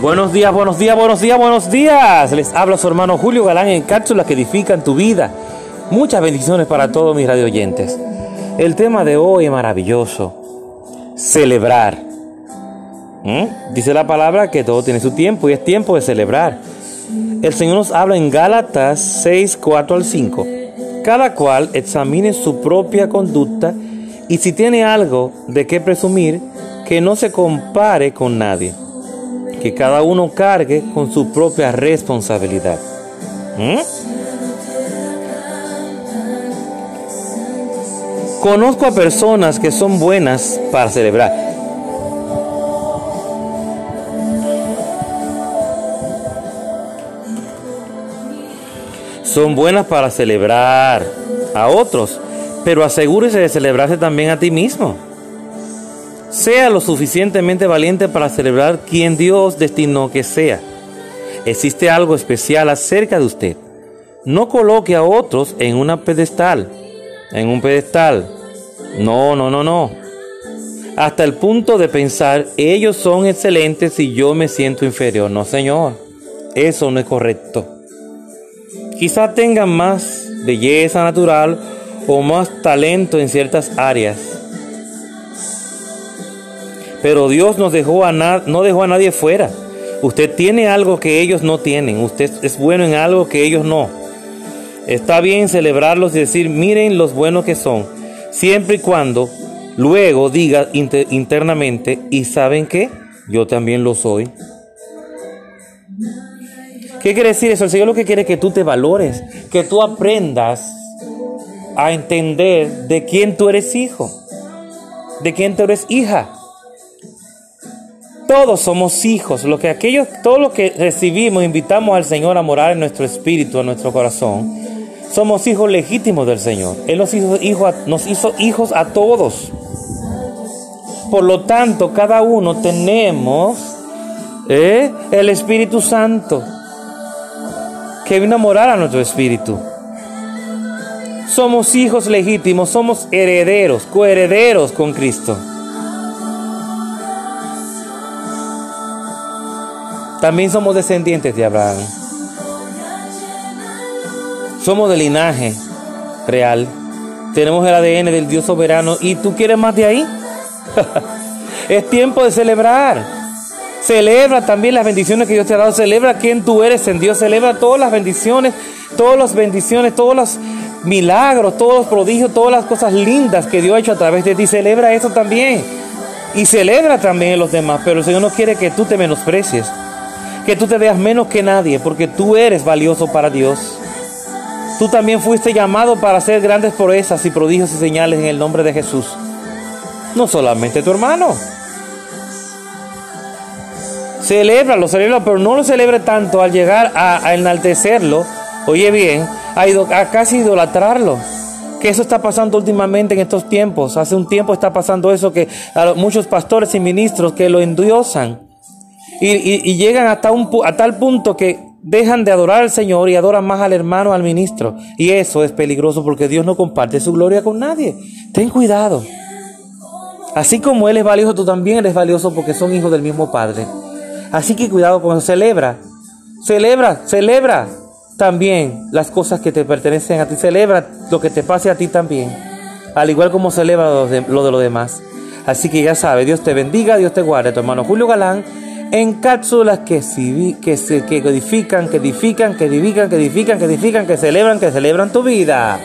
Buenos días, buenos días, buenos días, buenos días. Les habla su hermano Julio Galán en cápsulas que edifican tu vida. Muchas bendiciones para todos mis radio oyentes. El tema de hoy es maravilloso. Celebrar. ¿Mm? Dice la palabra que todo tiene su tiempo y es tiempo de celebrar. El Señor nos habla en Gálatas 6, 4 al 5. Cada cual examine su propia conducta y si tiene algo de qué presumir, que no se compare con nadie que cada uno cargue con su propia responsabilidad. ¿Mm? Conozco a personas que son buenas para celebrar. Son buenas para celebrar a otros, pero asegúrese de celebrarse también a ti mismo. Sea lo suficientemente valiente para celebrar quien Dios destinó que sea. Existe algo especial acerca de usted. No coloque a otros en una pedestal, en un pedestal. No, no, no, no. Hasta el punto de pensar, ellos son excelentes y yo me siento inferior. No, Señor. Eso no es correcto. Quizá tengan más belleza natural o más talento en ciertas áreas pero Dios dejó a no dejó a nadie fuera. Usted tiene algo que ellos no tienen. Usted es bueno en algo que ellos no. Está bien celebrarlos y decir, miren los buenos que son. Siempre y cuando luego diga internamente, ¿y saben qué? Yo también lo soy. ¿Qué quiere decir eso? El Señor lo que quiere es que tú te valores, que tú aprendas a entender de quién tú eres hijo, de quién tú eres hija. Todos somos hijos. Lo que aquellos, todo lo que recibimos, invitamos al Señor a morar en nuestro espíritu, en nuestro corazón. Somos hijos legítimos del Señor. Él nos hizo, nos hizo hijos a todos. Por lo tanto, cada uno tenemos ¿eh? el Espíritu Santo que vino a morar a nuestro espíritu. Somos hijos legítimos, somos herederos, coherederos con Cristo. También somos descendientes de Abraham. Somos de linaje real. Tenemos el ADN del Dios soberano. ¿Y tú quieres más de ahí? es tiempo de celebrar. Celebra también las bendiciones que Dios te ha dado. Celebra quién tú eres en Dios. Celebra todas las bendiciones, todas las bendiciones, todos los milagros, todos los prodigios, todas las cosas lindas que Dios ha hecho a través de ti. Celebra eso también. Y celebra también en los demás. Pero el Señor no quiere que tú te menosprecies que tú te veas menos que nadie, porque tú eres valioso para Dios. Tú también fuiste llamado para hacer grandes proezas y prodigios y señales en el nombre de Jesús. No solamente tu hermano. Celébralo, celebra, pero no lo celebre tanto al llegar a, enaltecerlo, oye bien, a, a casi idolatrarlo que eso está pasando últimamente en estos tiempos. Hace un tiempo está pasando eso que a muchos pastores y ministros que lo endiosan y, llegan hasta un, a tal punto que dejan de adorar al Señor y adoran más al hermano, al ministro. Y eso es peligroso porque Dios no comparte su gloria con nadie. Ten cuidado. Así como Él es valioso, tú también eres valioso porque son hijos del mismo Padre. Así que cuidado con eso. Celebra. Celebra, celebra también las cosas que te pertenecen a ti. Celebra lo que te pase a ti también. Al igual como celebra lo de, lo de los demás. Así que ya sabes, Dios te bendiga, Dios te guarde. Tu hermano Julio Galán en cápsulas que, que, se, que edifican, que edifican, que edifican, que edifican, que edifican, que celebran, que celebran tu vida.